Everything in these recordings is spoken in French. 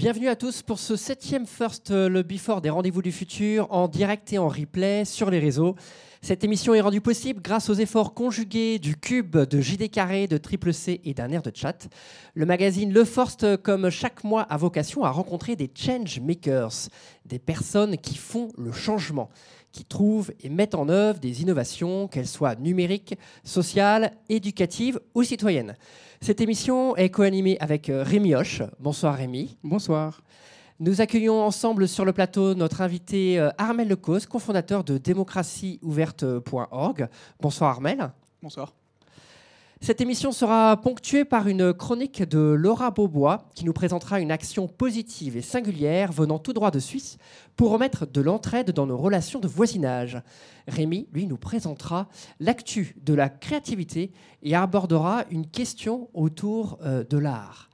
Bienvenue à tous pour ce septième First euh, le Before des Rendez-vous du Futur en direct et en replay sur les réseaux. Cette émission est rendue possible grâce aux efforts conjugués du Cube, de JD Carré, de Triple C et d'un air de chat. Le magazine Le Forst, comme chaque mois, a vocation à rencontrer des change makers, des personnes qui font le changement, qui trouvent et mettent en œuvre des innovations, qu'elles soient numériques, sociales, éducatives ou citoyennes. Cette émission est co-animée avec euh, Rémi Hoche. Bonsoir Rémi. Bonsoir. Nous accueillons ensemble sur le plateau notre invité euh, Armel Lecause, cofondateur de démocratieouverte.org. Bonsoir Armel. Bonsoir. Cette émission sera ponctuée par une chronique de Laura Beaubois qui nous présentera une action positive et singulière venant tout droit de Suisse pour remettre de l'entraide dans nos relations de voisinage. Rémi, lui, nous présentera l'actu de la créativité et abordera une question autour euh, de l'art.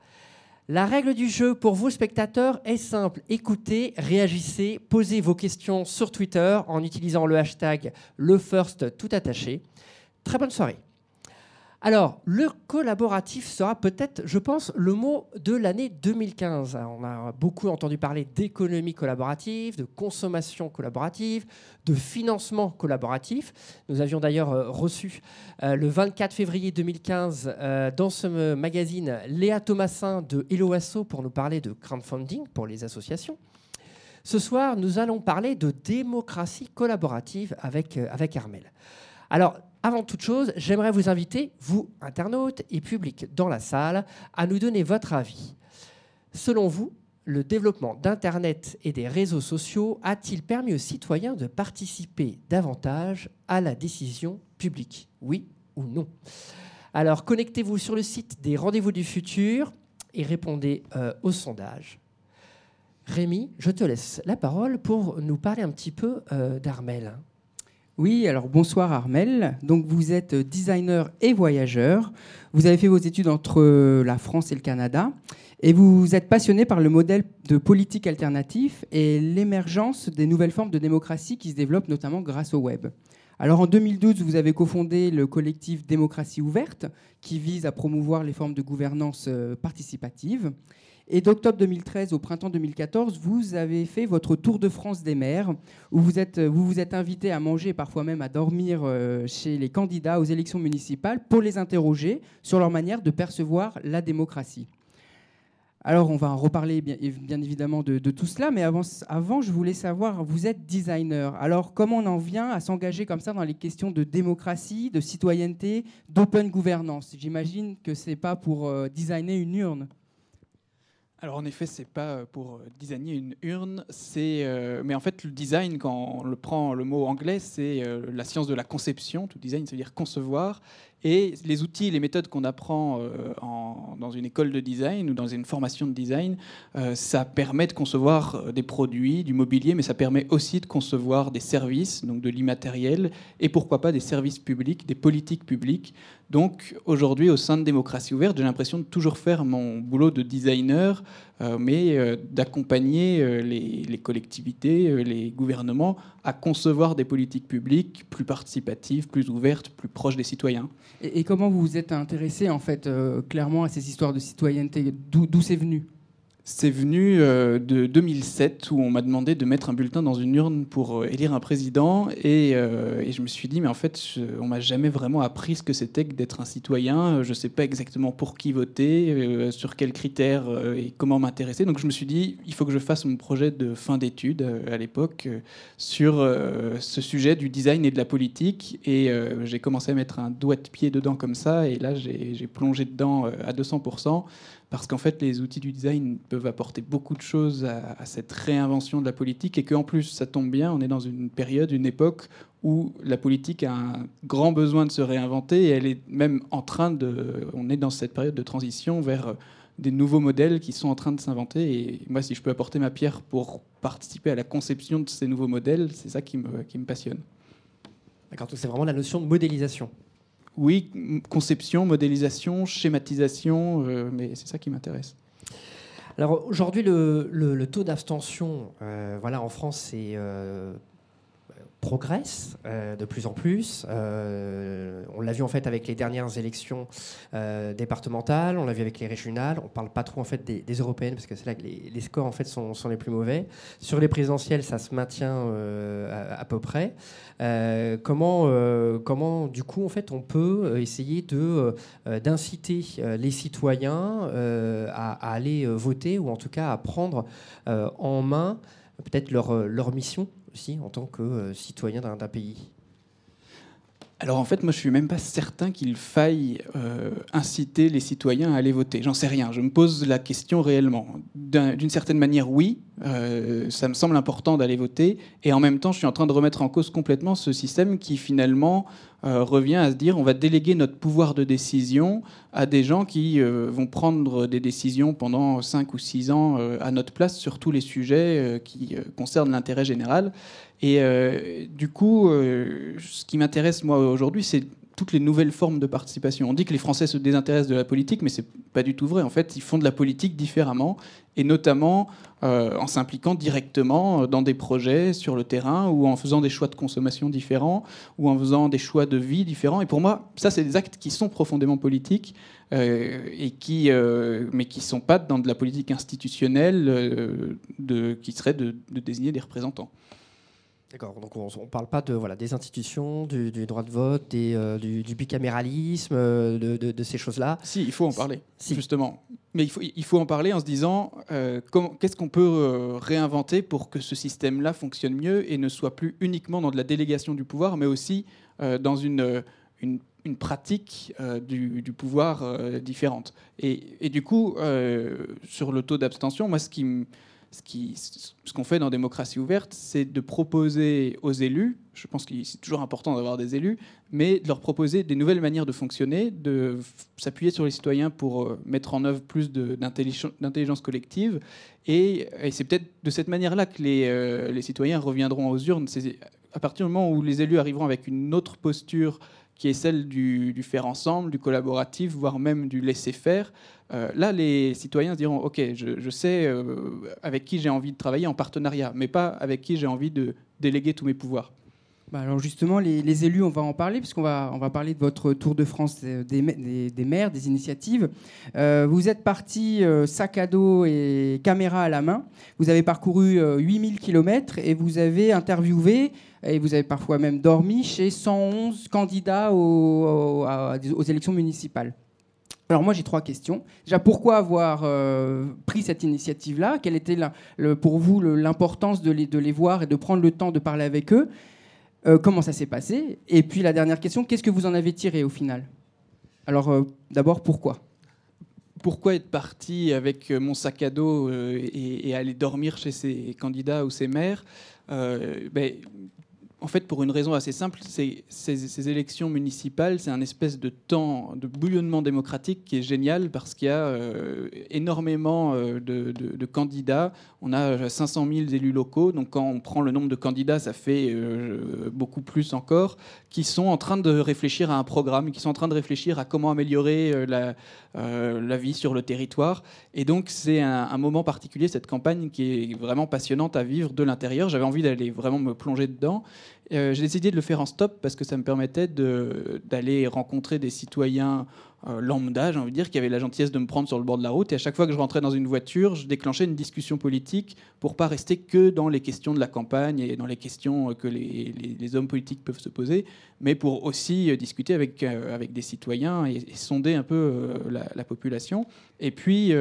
La règle du jeu pour vous, spectateurs, est simple. Écoutez, réagissez, posez vos questions sur Twitter en utilisant le hashtag LeFirst tout attaché. Très bonne soirée. Alors, le collaboratif sera peut-être, je pense, le mot de l'année 2015. on a beaucoup entendu parler d'économie collaborative, de consommation collaborative, de financement collaboratif. Nous avions d'ailleurs euh, reçu euh, le 24 février 2015 euh, dans ce magazine Léa Thomasin de Eloasso pour nous parler de crowdfunding pour les associations. Ce soir, nous allons parler de démocratie collaborative avec, avec Armel. Alors, avant toute chose, j'aimerais vous inviter, vous, internautes et public dans la salle, à nous donner votre avis. Selon vous, le développement d'Internet et des réseaux sociaux a-t-il permis aux citoyens de participer davantage à la décision publique? Oui ou non? Alors connectez-vous sur le site des Rendez-vous du futur et répondez euh, au sondage. Rémi, je te laisse la parole pour nous parler un petit peu euh, d'Armel. Oui, alors bonsoir Armel. Donc vous êtes designer et voyageur. Vous avez fait vos études entre la France et le Canada. Et vous êtes passionné par le modèle de politique alternative et l'émergence des nouvelles formes de démocratie qui se développent notamment grâce au web. Alors en 2012, vous avez cofondé le collectif Démocratie ouverte qui vise à promouvoir les formes de gouvernance euh, participative. Et d'octobre 2013 au printemps 2014, vous avez fait votre tour de France des maires, où vous êtes, vous, vous êtes invité à manger, parfois même à dormir euh, chez les candidats aux élections municipales pour les interroger sur leur manière de percevoir la démocratie. Alors, on va reparler bien, bien évidemment de, tout cela, mais avant, avant, je voulais savoir, vous êtes designer. Alors, comment on en vient à s'engager comme ça dans les questions de démocratie, de citoyenneté, d'open gouvernance? J'imagine que ce n'est pas pour euh, designer une urne. Alors en effet, c'est pas euh, pour euh, designer une urne, c'est euh, mais en fait le design, quand on le prend le mot anglais, c'est la science de la conception. Tout design, c'est-à-dire concevoir. Et les outils, les méthodes qu'on apprend dans une école de design ou dans une formation de design, ça permet de concevoir des produits, du mobilier, mais ça permet aussi de concevoir des services, donc de l'immatériel, et pourquoi pas des services publics, des politiques publiques. Donc aujourd'hui, au sein de Démocratie Ouverte, j'ai l'impression de toujours faire mon boulot de designer, mais d'accompagner les, les, collectivités, les gouvernements à concevoir des politiques publiques plus participatives, plus ouvertes, plus proches des citoyens. Et, comment vous vous êtes intéressé en fait euh, clairement à ces histoires de citoyenneté? D'où c'est venu? C'est venu euh, de 2007 où on m'a demandé de mettre un bulletin dans une urne pour euh, élire un président et, et, je me suis dit mais en fait on m'a jamais vraiment appris ce que c'était que d'être un citoyen. Je ne sais pas exactement pour qui voter, sur quels critères et comment m'intéresser. Donc je me suis dit il faut que je fasse mon projet de fin d'études à l'époque sur ce sujet du design et de la politique et j'ai commencé à mettre un doigt de pied dedans comme ça et là j'ai plongé dedans à 200% parce qu'en fait, les outils du design peuvent apporter beaucoup de choses à, cette réinvention de la politique, et qu'en plus, ça tombe bien, on est dans une période, une époque où la politique a un grand besoin de se réinventer, et elle est même en train de... On est dans cette période de transition vers des nouveaux modèles qui sont en train de s'inventer, et moi, si je peux apporter ma pierre pour participer à la conception de ces nouveaux modèles, c'est ça qui me, qui me passionne. D'accord, c'est vraiment la notion de modélisation. Oui, conception, modélisation, schématisation, euh, mais c'est ça qui m'intéresse. Alors aujourd'hui, le, taux d'abstention, euh, voilà, en France, c'est euh, progresse de plus en plus. on l'a vu en fait avec les dernières élections départementales, on l'a vu avec les régionales. On parle pas trop en fait des, européennes parce que c'est là que les, scores en fait sont, les plus mauvais. Sur les présidentielles, ça se maintient à, peu près. comment, du coup en fait on peut essayer de d'inciter les citoyens à, aller voter ou en tout cas à prendre en main peut-être leur mission en tant que euh, citoyen d'un pays alors en fait, moi je suis même pas certain qu'il faille euh, inciter les citoyens à aller voter. J'en sais rien. Je me pose la question réellement. D'une certaine manière, oui, euh, ça me semble important d'aller voter. Et en même temps, je suis en train de remettre en cause complètement ce système qui finalement euh, revient à se dire on va déléguer notre pouvoir de décision à des gens qui vont prendre des décisions pendant 5 ou 6 ans à notre place sur tous les sujets qui concernent l'intérêt général. Et euh, du coup, euh, ce qui m'intéresse moi aujourd'hui, c'est toutes les nouvelles formes de participation. On dit que les Français se désintéressent de la politique, mais c'est pas du tout vrai. En fait, ils font de la politique différemment, et notamment euh, en s'impliquant directement dans des projets sur le terrain, ou en faisant des choix de consommation différents, ou en faisant des choix de vie différents. Et pour moi, ça, c'est des actes qui sont profondément politiques, et qui, mais qui sont pas dans de la politique institutionnelle, qui serait de désigner des représentants. D'accord, donc on ne parle pas de, voilà, des institutions, du, droit de vote, des, euh, du, bicaméralisme, euh, de, ces choses-là. Si, il faut en parler, justement. Mais il faut, il faut en parler en se disant euh, qu'est-ce qu'on peut réinventer pour que ce système-là fonctionne mieux et ne soit plus uniquement dans de la délégation du pouvoir, mais aussi dans une, une, pratique du, du, pouvoir différente. Et, et, du coup, sur le taux d'abstention, moi, ce qui me ce qu'on fait dans Démocratie ouverte, c'est de proposer aux élus, je pense que c'est toujours important d'avoir des élus, mais de leur proposer des nouvelles manières de fonctionner, de s'appuyer sur les citoyens pour euh, mettre en œuvre plus d'intelligence collective. Et, c'est peut-être de cette manière-là que les, euh, les, citoyens reviendront aux urnes. À partir du moment où les élus arriveront avec une autre posture qui est celle du, faire ensemble, du collaboratif, voire même du laisser faire, euh, là, les citoyens diront, OK, je, sais euh, avec qui j'ai envie de travailler en partenariat, mais pas avec qui j'ai envie de déléguer tous mes pouvoirs. Bah, alors justement, les, élus, on va en parler, puisqu'on va, on va parler de votre tour de France des, des, maires, des initiatives. Euh, vous êtes parti sac à dos et caméra à la main. Vous avez parcouru 8000 km et vous avez interviewé, et vous avez parfois même dormi chez 111 candidats aux élections municipales. Alors moi j'ai trois questions. Déjà pourquoi avoir euh, pris cette initiative-là? Quelle était pour vous l'importance de les, voir et de prendre le temps de parler avec eux? Euh, Comment ça s'est passé Et puis la dernière question, qu'est-ce que vous en avez tiré au final Alors euh, d'abord pourquoi pourquoi être parti avec mon sac à dos et, aller dormir chez ses candidats ou ses maires? Ben, en fait, pour une raison assez simple, ces, élections municipales, c'est un espèce de temps de bouillonnement démocratique qui est génial parce qu'il y a euh, énormément euh, de, candidats. On a 500 000 élus locaux, donc quand on prend le nombre de candidats, ça fait euh, beaucoup plus encore, qui sont en train de réfléchir à un programme, qui sont en train de réfléchir à comment améliorer la, vie sur le territoire. Et donc, c'est un moment particulier, cette campagne, qui est vraiment passionnante à vivre de l'intérieur. J'avais envie d'aller vraiment me plonger dedans. Euh, j'ai décidé de le faire en stop parce que ça me permettait d'aller rencontrer des citoyens euh, lambda, j'ai envie de dire, qui avaient la gentillesse de me prendre sur le bord de la route. Et à chaque fois que je rentrais dans une voiture, je déclenchais une discussion politique pour pas rester que dans les questions de la campagne et dans les questions que les, hommes politiques peuvent se poser, mais pour aussi euh, discuter avec, avec des citoyens et, sonder un peu la, population. Et puis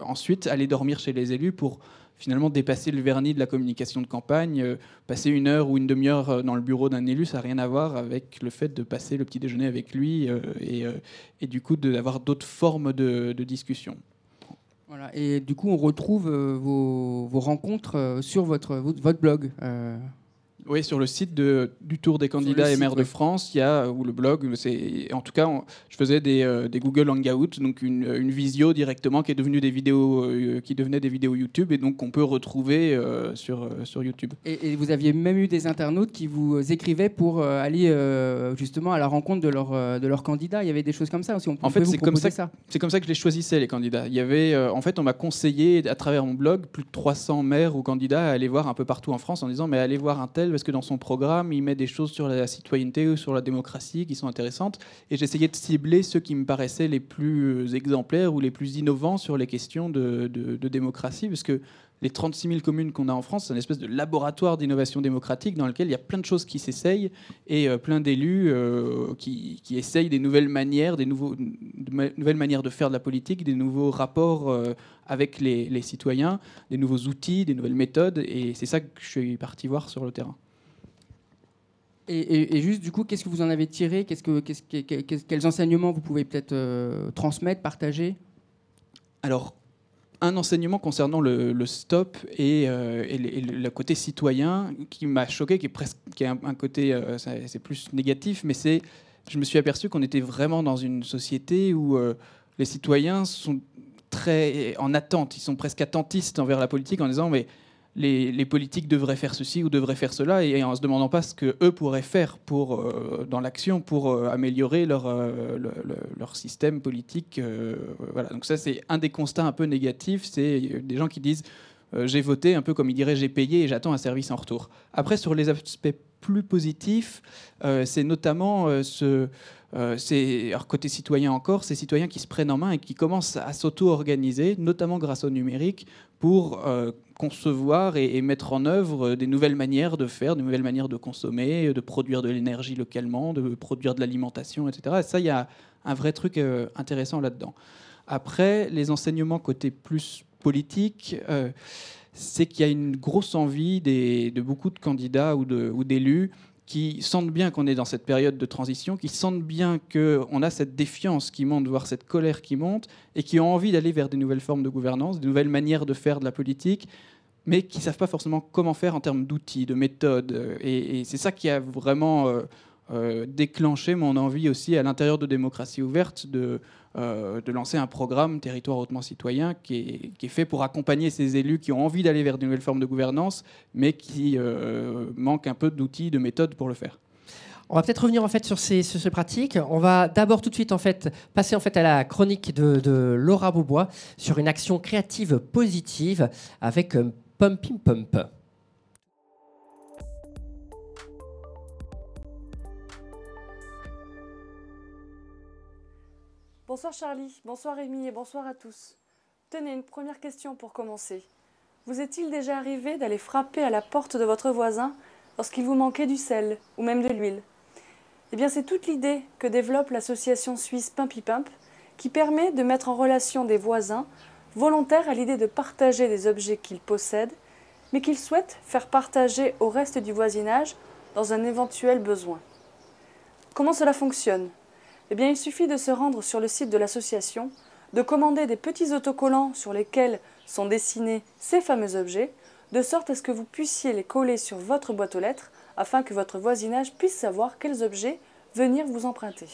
ensuite aller dormir chez les élus pour finalement dépasser le vernis de la communication de campagne. Euh, passer une heure ou une demi-heure euh, dans le bureau d'un élu, ça n'a rien à voir avec le fait de passer le petit déjeuner avec lui euh, et, du coup d'avoir d'autres formes de, discussion. Voilà, et du coup, on retrouve vos, vos rencontres sur votre, votre blog. Oui, sur le site de, du Tour des candidats et maires de France, il y a, ou le blog, en tout cas, je faisais des, euh, des, Google Hangouts, donc une, une, visio directement qui est devenue des vidéos, euh, qui devenait des vidéos YouTube, et donc qu'on peut retrouver euh, sur, sur YouTube. Et, vous aviez même eu des internautes qui vous écrivaient pour aller justement à la rencontre de leurs de leurs candidats. Il y avait des choses comme ça aussi. On en fait, c'est comme ça, c'est comme ça que je les choisissais les candidats. Il y avait, en fait, on m'a conseillé à travers mon blog plus de 300 maires ou candidats à aller voir un peu partout en France en disant mais allez voir un tel Parce que dans son programme, il met des choses sur la citoyenneté ou sur la démocratie qui sont intéressantes. Et j'essayais de cibler ceux qui me paraissaient les plus exemplaires ou les plus innovants sur les questions de, de démocratie, parce que les 36 000 communes qu'on a en France, c'est une espèce de laboratoire d'innovation démocratique dans lequel il y a plein de choses qui s'essayent et euh, plein d'élus euh, qui, essayent des nouvelles manières, des nouveaux, de nouvelles manières de faire de la politique, des nouveaux rapports euh, avec les, citoyens, des nouveaux outils, des nouvelles méthodes. Et c'est ça que je suis parti voir sur le terrain. Et, juste, du coup, qu'est-ce que vous en avez tiré? Que, Quels enseignements vous pouvez peut-être transmettre, partager? Alors, un enseignement concernant le, stop et, euh, le, côté citoyen qui m'a choqué, qui est presque qui est un, côté, euh, c'est plus négatif, mais c'est, je me suis aperçu qu'on était vraiment dans une société où euh, les citoyens sont très en attente, ils sont presque attentistes envers la politique en disant mais les, politiques devraient faire ceci ou devraient faire cela, et, en se demandant pas ce que eux pourraient faire euh, dans l'action pour euh, améliorer leur, euh, leur système politique. voilà. Donc ça, c'est un des constats un peu négatifs, c'est des gens qui disent j'ai voté, un peu comme ils diraient j'ai payé et j'attends un service en retour. Après, sur les aspects plus positifs, c'est notamment ce... c'est côté citoyen encore, ces citoyens qui se prennent en main et qui commencent à s'auto-organiser, notamment grâce au numérique, pour concevoir et, mettre en œuvre des nouvelles manières de faire, de nouvelles manières de consommer, de produire de l'énergie localement, de produire de l'alimentation, etc. Et ça, il y a un vrai truc euh, intéressant là-dedans. Après, les enseignements côté plus politique, euh, c'est qu'il y a une grosse envie de beaucoup de candidats ou d'élus qui sentent bien qu'on est dans cette période de transition, qui sentent bien qu'on a cette défiance qui monte, voire cette colère qui monte, et qui ont envie d'aller vers des nouvelles formes de gouvernance, des nouvelles manières de faire de la politique, mais qui ne savent pas forcément comment faire en termes d'outils, de méthodes. Et, c'est ça qui a vraiment euh, euh, déclenché mon envie aussi à l'intérieur de Démocratie ouverte de, euh, de lancer un programme Territoire hautement citoyen qui est, qui est, fait pour accompagner ces élus qui ont envie d'aller vers de nouvelles formes de gouvernance, mais qui manquent un peu d'outils, de méthodes pour le faire. On va peut-être revenir en fait sur ces, pratiques. On va d'abord tout de suite en fait passer en fait à la chronique de, de Laura Beaubois sur une action créative positive avec Pumping Pump. Bonsoir Charlie, bonsoir Rémi et bonsoir à tous. Tenez, une première question pour commencer. Vous est-il déjà arrivé d'aller frapper à la porte de votre voisin lorsqu'il vous manquait du sel ou même de l'huile? Eh bien, c'est toute l'idée que développe l'association suisse Pumpy Pump qui permet de mettre en relation des voisins volontaire à l'idée de partager des objets qu'ils possèdent, mais qu'ils souhaitent faire partager au reste du voisinage dans un éventuel besoin. Comment cela fonctionne? Eh bien, il suffit de se rendre sur le site de l'association, de commander des petits autocollants sur lesquels sont dessinés ces fameux objets, de sorte à ce que vous puissiez les coller sur votre boîte aux lettres afin que votre voisinage puisse savoir quels objets venir vous emprunter.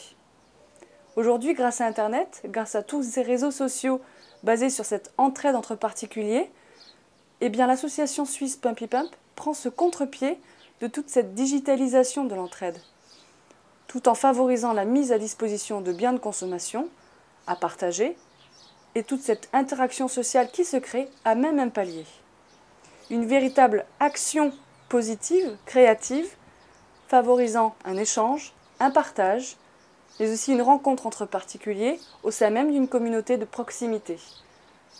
Aujourd'hui, grâce à Internet, grâce à tous ces réseaux sociaux basée sur cette entraide entre particuliers, eh l'association suisse Pumpy Pump prend ce contre-pied de toute cette digitalisation de l'entraide, tout en favorisant la mise à disposition de biens de consommation à partager et toute cette interaction sociale qui se crée à même un palier. Une véritable action positive, créative, favorisant un échange, un partage, mais aussi une rencontre entre particuliers au sein même d'une communauté de proximité.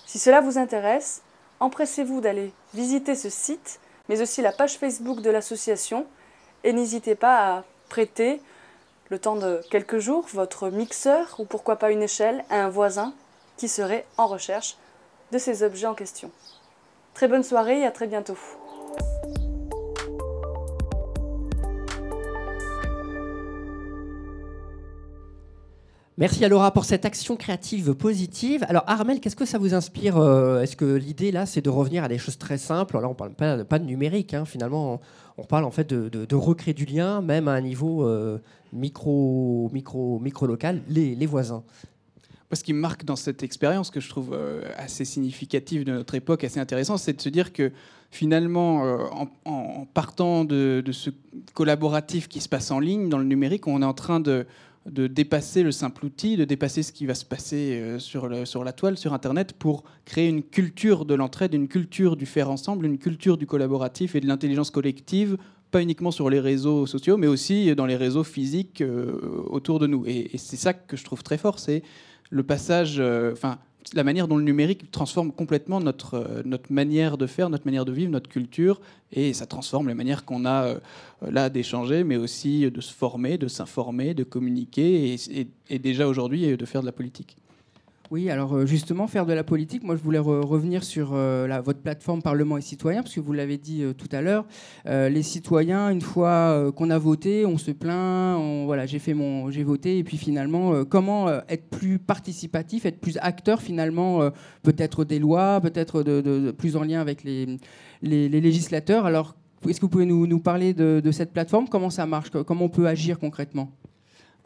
Si cela vous intéresse, empressez-vous d'aller visiter ce site, mais aussi la page Facebook de l'association, et n'hésitez pas à prêter, le temps de quelques jours, votre mixeur ou pourquoi pas une échelle à un voisin qui serait en recherche de ces objets en question. Très bonne soirée et à très bientôt. Merci à Laura pour cette action créative positive. Alors Armel, qu'est-ce que ça vous inspire euh, Est-ce que l'idée là, c'est de revenir à des choses très simples? Là, on parle pas, de numérique, hein. finalement, on, parle en fait de, recréer du lien, même à un niveau euh, micro, micro, micro local, les, voisins. ce qui me marque dans cette expérience, que je trouve euh, assez significative de notre époque, assez intéressant, c'est de se dire que finalement, en, partant de, ce collaboratif qui se passe en ligne, dans le numérique, on est en train de de dépasser le simple outil, de dépasser ce qui va se passer euh, sur, la toile, sur Internet, pour créer une culture de l'entraide, une culture du faire ensemble, une culture du collaboratif et de l'intelligence collective pas uniquement sur les réseaux sociaux, mais aussi dans les réseaux physiques autour de nous. Et, c'est ça que je trouve très fort, c'est le passage, enfin la manière dont le numérique transforme complètement notre, euh, notre manière de faire, notre manière de vivre, notre culture, et ça transforme les manières qu'on a euh, là d'échanger, mais aussi de se former, de s'informer, de communiquer, et déjà aujourd'hui de faire de la politique. Oui, alors euh, justement, faire de la politique, moi je voulais revenir sur euh, votre plateforme Parlement et citoyens, parce que vous l'avez dit euh, tout à l'heure, les citoyens, une fois qu'on a voté, on se plaint, voilà, j'ai fait mon, j'ai voté, et puis finalement, comment être plus participatif, être plus acteur finalement, peut-être des lois, peut-être plus en lien avec les, législateurs. Alors, est-ce que vous pouvez nous, parler de cette plateforme? Comment ça marche? Comment on peut agir concrètement?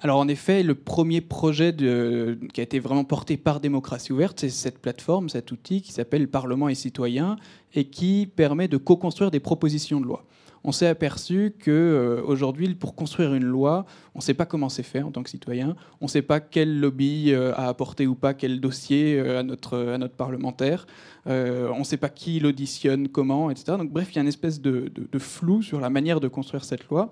Alors en effet, le premier projet qui a été vraiment porté par Démocratie Ouverte, c'est cette plateforme, cet outil qui s'appelle Parlement et citoyens et qui permet de co-construire des propositions de loi. On s'est aperçu qu'aujourd'hui, euh, pour construire une loi, on ne sait pas comment c'est fait en tant que citoyen, on ne sait pas quel lobby euh, a apporté ou pas quel dossier euh, à, notre, à notre parlementaire, on ne sait pas qui l'auditionne, comment, etc. Donc bref, il y a une espèce de flou sur la manière de construire cette loi.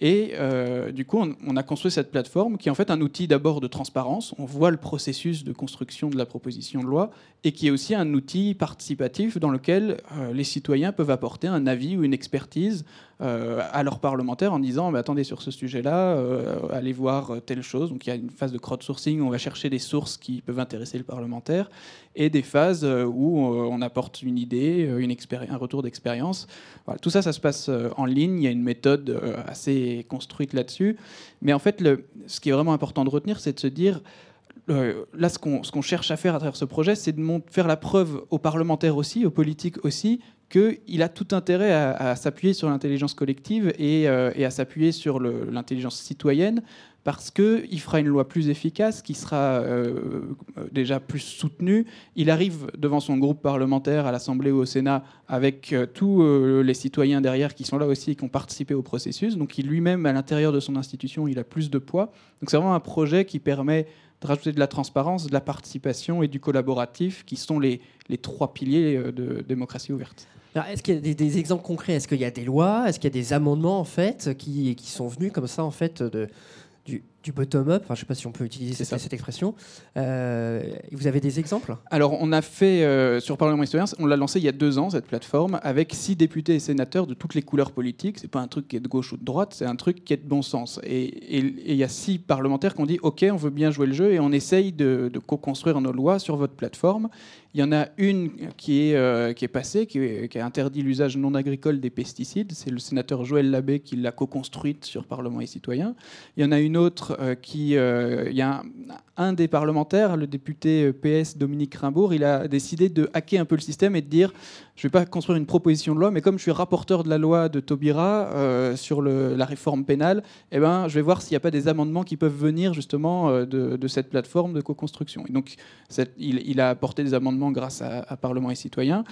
Et euh, du coup, on, a construit cette plateforme qui est en fait un outil d'abord de transparence. On voit le processus de construction de la proposition de loi et qui est aussi un outil participatif dans lequel euh, les citoyens peuvent apporter un avis ou une expertise euh, à leurs parlementaires en disant attendez sur ce sujet-là, allez voir telle chose. Donc il y a une phase de crowdsourcing on va chercher des sources qui peuvent intéresser le parlementaire et des phases où on apporte une idée, une un retour d'expérience. Tout ça, ça se passe en ligne. Il y a une méthode assez construite là-dessus. Mais en fait, le, ce qui est vraiment important de retenir, c'est de se dire, euh, là, ce qu'on cherche à faire à travers ce projet, c'est de faire la preuve aux parlementaires aussi, aux politiques aussi, qu'il a tout intérêt à, s'appuyer sur l'intelligence collective et, euh, à s'appuyer sur l'intelligence citoyenne parce qu'il fera une loi plus efficace, qui sera euh, déjà plus soutenue. Il arrive devant son groupe parlementaire à l'Assemblée ou au Sénat avec euh, tous euh, les citoyens derrière qui sont là aussi et qui ont participé au processus. Donc lui-même, à l'intérieur de son institution, il a plus de poids. Donc c'est vraiment un projet qui permet de rajouter de la transparence, de la participation et du collaboratif, qui sont les, les trois piliers de démocratie ouverte. Est-ce qu'il y a des, des exemples concrets? Est-ce qu'il y a des lois? Est-ce qu'il y a des amendements en fait qui, qui sont venus comme ça en fait de, du, bottom-up, enfin, je ne sais pas si on peut utiliser cette, cette, expression. Euh, vous avez des exemples? Alors, on a fait, euh, sur Parlement Citoyen, on l'a lancé il y a deux ans, cette plateforme, avec six députés et sénateurs de toutes les couleurs politiques. Ce n'est pas un truc qui est de gauche ou de droite, c'est un truc qui est de bon sens. Et il y a six parlementaires qui ont dit OK, on veut bien jouer le jeu et on essaye de, co-construire nos lois sur votre plateforme. Il y en a une qui est, euh, qui est passée, qui, qui a interdit l'usage non agricole des pesticides. C'est le sénateur Joël Labbé qui l'a co-construite sur Parlement et Citoyen. Il y en a une autre euh, qui, euh, il y a un, des parlementaires, le député PS Dominique Rimbourg, il a décidé de hacker un peu le système et de dire je ne vais pas construire une proposition de loi, mais comme je suis rapporteur de la loi de Taubira sur la réforme pénale, eh ben, je vais voir s'il n'y a pas des amendements qui peuvent venir justement de, cette plateforme de co-construction. Et donc, il, a apporté des amendements grâce à, Parlement et Citoyens.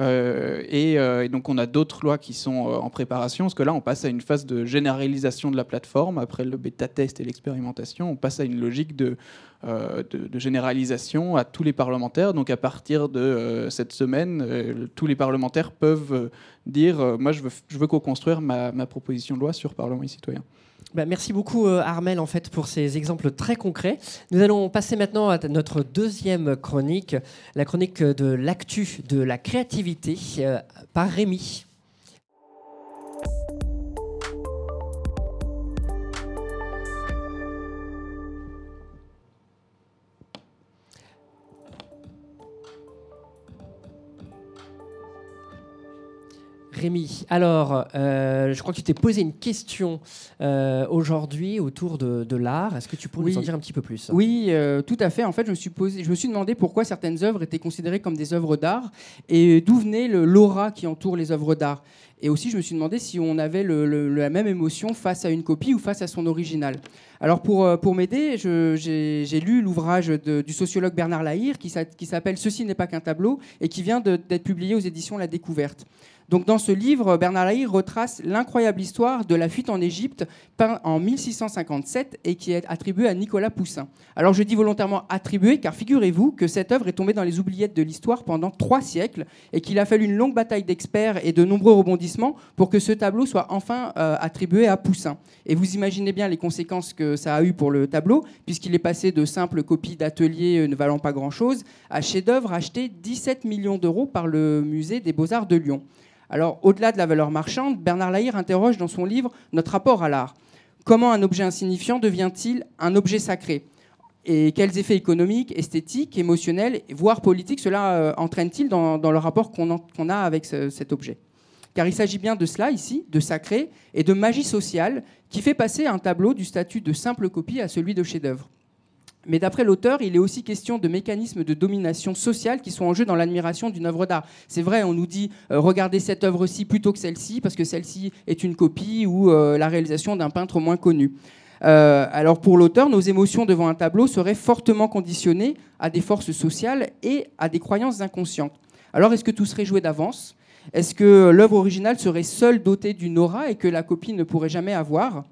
Et, et, donc, on a d'autres lois qui sont en préparation, parce que là, on passe à une phase de généralisation de la plateforme après le bêta-test et l'expérience on passe à une logique de, euh, de, généralisation à tous les parlementaires. Donc à partir de euh, cette semaine, euh, tous les parlementaires peuvent dire moi je veux, je veux co-construire ma, ma, proposition de loi sur Parlement et citoyen. Bah, merci beaucoup Armel en fait pour ces exemples très concrets. Nous allons passer maintenant à notre deuxième chronique, la chronique de l'actu de la créativité par Rémi. Rémi, alors, euh, je crois que tu t'es posé une question euh, aujourd'hui autour de, l'art. Est-ce que tu pourrais nous en dire un petit peu plus? Oui, euh, tout à fait. En fait, je me, suis posé, je me suis demandé pourquoi certaines œuvres étaient considérées comme des œuvres d'art et d'où venait l'aura qui entoure les œuvres d'art. Et aussi, je me suis demandé si on avait la même émotion face à une copie ou face à son original. Alors, pour, pour m'aider, j'ai lu l'ouvrage du sociologue Bernard Lahire qui, qui s'appelle Ceci n'est pas qu'un tableau et qui vient d'être publié aux éditions La Découverte. Donc dans ce livre, Bernard Lahire retrace l'incroyable histoire de la fuite en Égypte peint en 1657 et qui est attribuée à Nicolas Poussin. Alors je dis volontairement attribuée car figurez-vous que cette œuvre est tombée dans les oubliettes de l'histoire pendant trois siècles et qu'il a fallu une longue bataille d'experts et de nombreux rebondissements pour que ce tableau soit enfin euh, attribué à Poussin. Et vous imaginez bien les conséquences que ça a eu pour le tableau puisqu'il est passé de simples copies d'ateliers euh, ne valant pas grand-chose à chef-d'œuvre acheté 17 millions d'euros par le musée des Beaux-Arts de Lyon. Alors, au-delà de la valeur marchande, Bernard Lahire interroge dans son livre notre rapport à l'art. Comment un objet insignifiant devient-il un objet sacré? Et quels effets économiques, esthétiques, émotionnels, voire politiques cela euh, entraîne-t-il dans, le rapport qu'on a avec cet objet? Car il s'agit bien de cela ici, de sacré et de magie sociale, qui fait passer un tableau du statut de simple copie à celui de chef-d'œuvre. Mais d'après l'auteur, il est aussi question de mécanismes de domination sociale qui sont en jeu dans l'admiration d'une œuvre d'art. C'est vrai, on nous dit euh, regardez cette œuvre-ci plutôt que celle-ci, parce que celle-ci est une copie ou euh, la réalisation d'un peintre moins connu. Euh, alors pour l'auteur, nos émotions devant un tableau seraient fortement conditionnées à des forces sociales et à des croyances inconscientes. Alors est-ce que tout serait joué d'avance? Est-ce que l'œuvre originale serait seule dotée d'une aura et que la copie ne pourrait jamais avoir?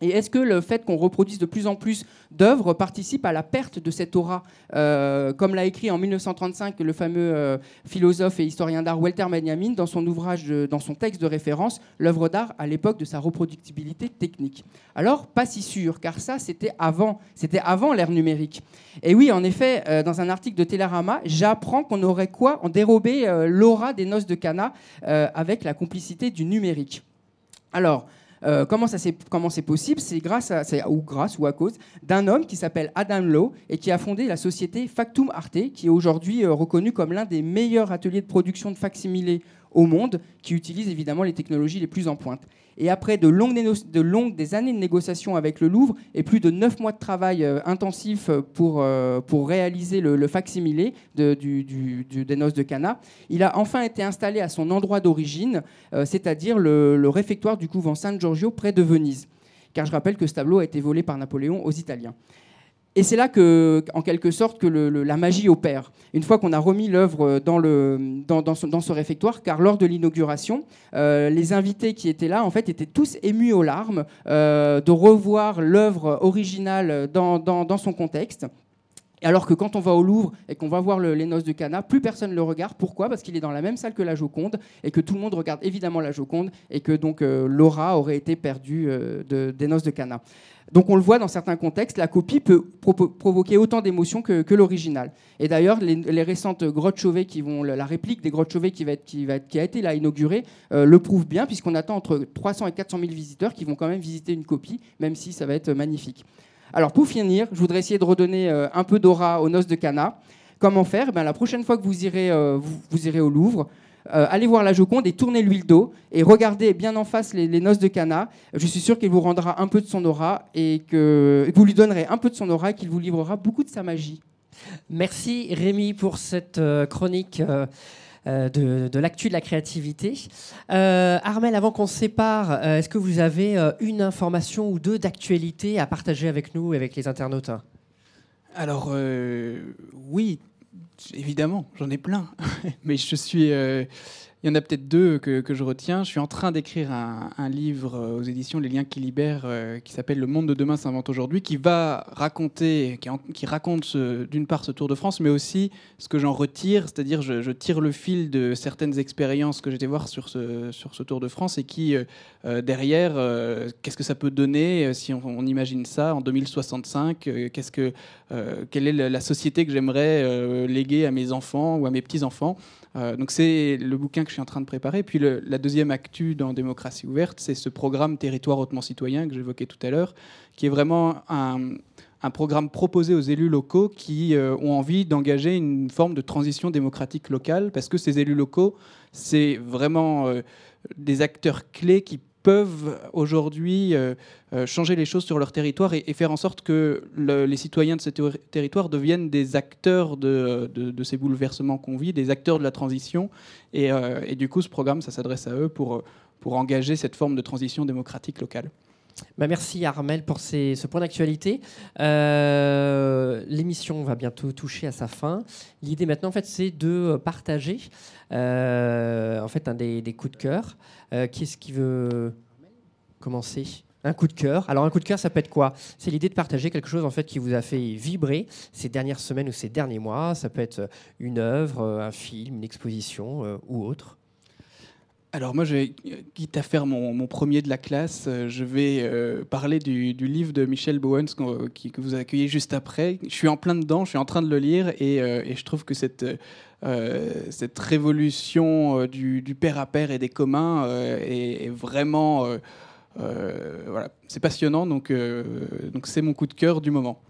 Et est-ce que le fait qu'on reproduise de plus en plus d'œuvres participe à la perte de cette aura euh, Comme l'a écrit en 1935 le fameux euh, philosophe et historien d'art Walter Benjamin dans son ouvrage, dans son texte de référence, l'œuvre d'art à l'époque de sa reproductibilité technique. Alors, pas si sûr, car ça, c'était avant, c'était avant l'ère numérique. Et oui, en effet, euh, dans un article de Télérama, j'apprends qu'on aurait quoi En dérobé l'aura des noces de Cana avec la complicité du numérique. Alors, euh, comment c'est possible? C'est grâce ou grâce ou à cause d'un homme qui s'appelle Adam Lowe et qui a fondé la société Factum Arte, qui est aujourd'hui euh, reconnu comme l'un des meilleurs ateliers de production de facsimilés au monde, qui utilise évidemment les technologies les plus en pointe. Et après de longues, de longues des années de négociations avec le Louvre et plus de neuf mois de travail euh, intensif pour, euh, pour réaliser le, le facsimilé du, du, des noces de Cana, il a enfin été installé à son endroit d'origine, euh, c'est-à-dire le, le réfectoire du couvent San Giorgio près de Venise. Car je rappelle que ce tableau a été volé par Napoléon aux Italiens. Et c'est là que, en quelque sorte, que la magie opère. Une fois qu'on a remis l'œuvre dans, ce, réfectoire, car lors de l'inauguration, euh, les invités qui étaient là, en fait, étaient tous émus aux larmes euh, de revoir l'œuvre originale dans, son contexte. Alors que quand on va au Louvre et qu'on va voir les noces de Cana, plus personne ne le regarde. Pourquoi? Parce qu'il est dans la même salle que la Joconde et que tout le monde regarde évidemment la Joconde et que donc euh, l'aura aurait été perdue des noces de Cana. Donc on le voit dans certains contextes, la copie peut provoquer autant d'émotions que, l'original. Et d'ailleurs, les, récentes grottes Chauvet qui vont, la réplique des grottes Chauvet qui, va être, a été là inaugurée, euh, le prouve bien, puisqu'on attend entre 300 et 400 000 visiteurs qui vont quand même visiter une copie, même si ça va être magnifique. Alors pour finir, je voudrais essayer de redonner euh, un peu d'aura aux noces de Cana. Comment faire? Ben, La prochaine fois que vous irez, euh, vous irez au Louvre, euh, allez voir la Joconde et tournez l'huile d'eau et regardez bien en face les, noces de Cana. Je suis sûr qu'il vous rendra un peu de son aura et que, vous lui donnerez un peu de son aura et qu'il vous livrera beaucoup de sa magie. Merci Rémi pour cette chronique. Euh, de, l'actu de la créativité. Armel, avant qu'on se sépare, est-ce que vous avez une information ou deux d'actualité à partager avec nous et avec les internautes Alors, oui, Évidemment, j'en ai plein. Mais je suis. Euh, il y en a peut-être deux que, je retiens. Je suis en train d'écrire un, livre euh, aux éditions Les Liens qui libèrent, euh, qui s'appelle Le monde de demain s'invente aujourd'hui, qui va raconter, qui, raconte d'une part ce Tour de France, mais aussi ce que j'en retire, c'est-à-dire je, tire le fil de certaines expériences que j'étais voir sur ce, sur ce Tour de France et qui, derrière, qu'est-ce que ça peut donner si on, imagine ça en 2065 Qu'est-ce que euh, quelle est la société que j'aimerais euh, léguer à mes enfants ou à mes petits-enfants. Euh, donc c'est le bouquin que je suis en train de préparer. Puis la deuxième actu dans Démocratie ouverte, c'est ce programme Territoire hautement citoyen que j'évoquais tout à l'heure, qui est vraiment un, programme proposé aux élus locaux qui ont envie d'engager une forme de transition démocratique locale, parce que ces élus locaux, c'est vraiment des acteurs clés qui peuvent aujourd'hui euh, euh, changer les choses sur leur territoire et, faire en sorte que les citoyens de ce territoire deviennent des acteurs de, ces bouleversements qu'on vit, des acteurs de la transition. Euh, et, du coup, ce programme, ça s'adresse à eux pour engager cette forme de transition démocratique locale. Bah, merci Armel pour ce point d'actualité. Euh, L'émission va bientôt toucher à sa fin. L'idée maintenant, en fait, c'est de partager euh, en fait un des, coups de cœur. Euh, qui est-ce qui veut commencer? Un coup de cœur. Alors un coup de cœur, ça peut être quoi? C'est l'idée de partager quelque chose en fait qui vous a fait vibrer ces dernières semaines ou ces derniers mois. Ça peut être une œuvre, un film, une exposition euh, ou autre. Alors moi, je quitte à faire mon, premier de la classe, euh, je vais euh, parler du, livre de Michel Bowens qui- que vous accueillez juste après. Je suis en plein dedans, je suis en train de le lire et, euh, je trouve que cette, révolution du, du père à père et des communs est, est vraiment... voilà, c'est passionnant, donc donc c'est mon coup de cœur du moment.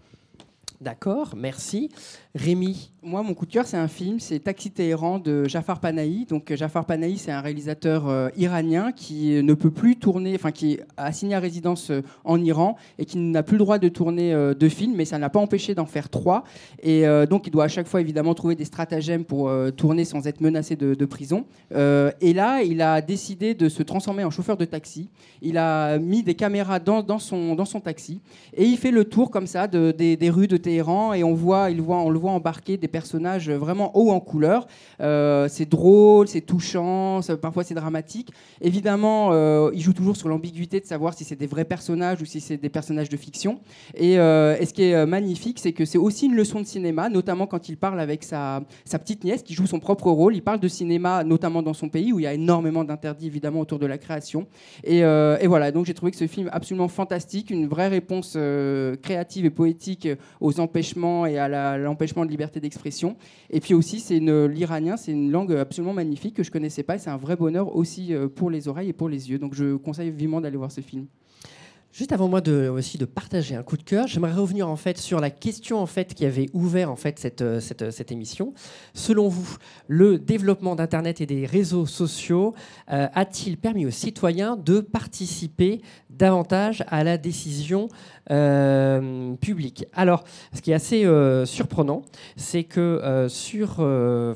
D'accord, merci. Rémi, Moi, mon coup de cœur, c'est un film, c'est Taxi Téhéran de Jafar Panahi. Donc, euh, Jafar Panahi, c'est un réalisateur euh, iranien qui euh, ne peut plus tourner, enfin, qui est assigné à résidence en Iran et qui n'a plus le droit de tourner euh, de films, mais ça n'a pas empêché d'en faire trois. Et donc, il doit à chaque fois, évidemment, trouver des stratagèmes pour tourner sans être menacé de, prison. Et là, il a décidé de se transformer en chauffeur de taxi. Il a mis des caméras dans, son, dans son taxi et il fait le tour comme ça de- des, des rues de Téhéran et on voit, il voit, on le voit embarquer des personnages vraiment hauts en couleur. Euh, c'est drôle, c'est touchant, parfois c'est dramatique. Évidemment, euh, il joue toujours sur l'ambiguïté de savoir si c'est des vrais personnages ou si c'est des personnages de fiction. Et, euh, ce qui est magnifique, c'est que c'est aussi une leçon de cinéma, notamment quand il parle avec sa, petite nièce qui joue son propre rôle. Il parle de cinéma, notamment dans son pays où il y a énormément d'interdits évidemment autour de la création. Et, et voilà, donc j'ai trouvé que ce film absolument fantastique, une vraie réponse créative et poétique aux empêchements et à la- de liberté d'expression. Et puis aussi, c'est l'iranien, c'est une langue absolument magnifique que je connaissais pas. et C'est un vrai bonheur aussi euh, pour les oreilles et pour les yeux. Donc je conseille vivement d'aller voir ce film. Juste avant moi de, aussi de partager un coup de cœur, j'aimerais revenir en fait sur la question en fait qui avait ouvert euh, euh, cette émission. Selon vous, le développement d'Internet et des réseaux sociaux euh, a-t-il permis aux citoyens de participer davantage à la décision publique? Alors, ce qui est assez surprenant, c'est que sur,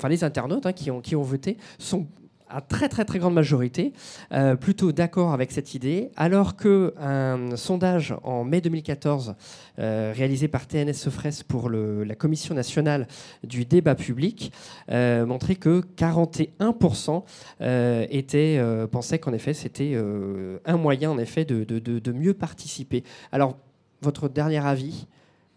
les internautes hein, qui, ont, qui ont voté sont à très très très grande majorité euh, plutôt d'accord avec cette idée, alors que un sondage en mai 2014 euh, réalisé par TNS Sofres pour la Commission nationale du débat public euh, montrait que 41% euh, étaient, euh, pensaient qu'en effet c'était euh, un moyen en effet de, mieux participer. Alors votre dernier avis,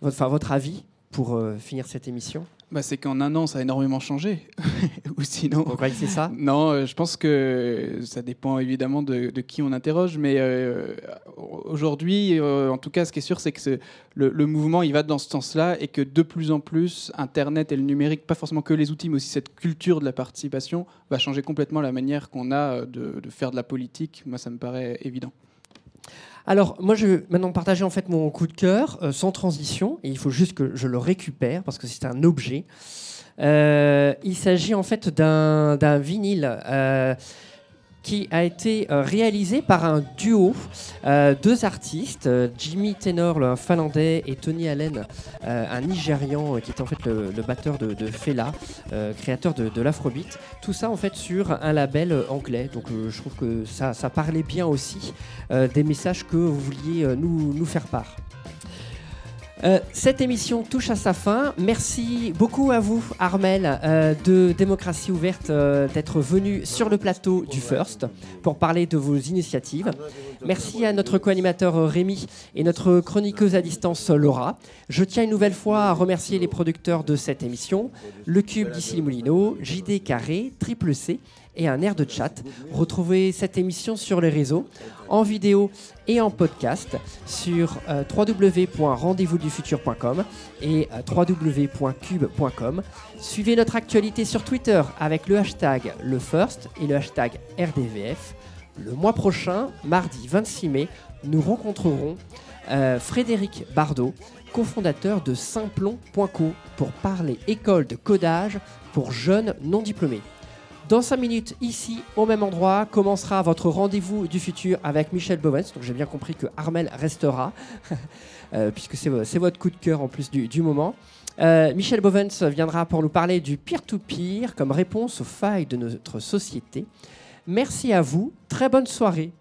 votre, enfin votre avis pour euh, finir cette émission? Bah, c'est qu'en un an, ça a énormément changé. Ou sinon, Vous croyez que c'est ça? Non, euh, je pense que ça dépend évidemment de, de qui on interroge, mais euh, aujourd'hui, euh, en tout cas, ce qui est sûr, c'est que le, le mouvement, il va dans ce sens-là, et que de plus en plus, Internet et le numérique, pas forcément que les outils, mais aussi cette culture de la participation, va changer complètement la manière qu'on a de, de faire de la politique. Moi, ça me paraît évident. Alors, moi, je vais maintenant partager en fait mon coup de cœur euh, sans transition. Et il faut juste que je le récupère parce que c'est un objet. Euh, il s'agit en fait d'un vinyle euh, qui a été euh, réalisé par un duo, euh, deux artistes, euh, Jimmy Tenor, le finlandais, et Tony Allen, un Nigérian qui est en fait le, batteur de, Fela, créateur de, l'afrobeat. Tout ça en fait sur un label anglais. Donc je trouve que ça, parlait bien aussi des messages que vous vouliez nous faire part. Euh, cette émission touche à sa fin. Merci beaucoup à vous, Armel, euh, de Démocratie Ouverte, euh, d'être venu sur le plateau du First pour parler de vos initiatives. Merci à notre co-animateur Rémi et notre chroniqueuse à distance Laura. Je tiens une nouvelle fois à remercier les producteurs de cette émission, Le Cube Moulineaux, JD Carré, Triple C et un air de chat. Retrouvez cette émission sur les réseaux, en vidéo et en podcast sur euh, www.rendezvousdufutur.com et euh, www.cube.com. Suivez notre actualité sur Twitter avec le hashtag le first et le hashtag RDVF. Le mois prochain, mardi 26 mai, nous rencontrerons euh, Frédéric Bardot, cofondateur de Simplon.co pour parler école de codage pour jeunes non diplômés. Dans 5 minutes, ici, au même endroit, commencera votre rendez-vous du futur avec Michel Bovens. Donc j'ai bien compris que Armel restera, euh, puisque c'est vo- c'est votre coup de cœur en plus du, moment. Euh, Michel Bovens viendra pour nous parler du peer-to-peer comme réponse aux failles de notre société. Merci à vous, très bonne soirée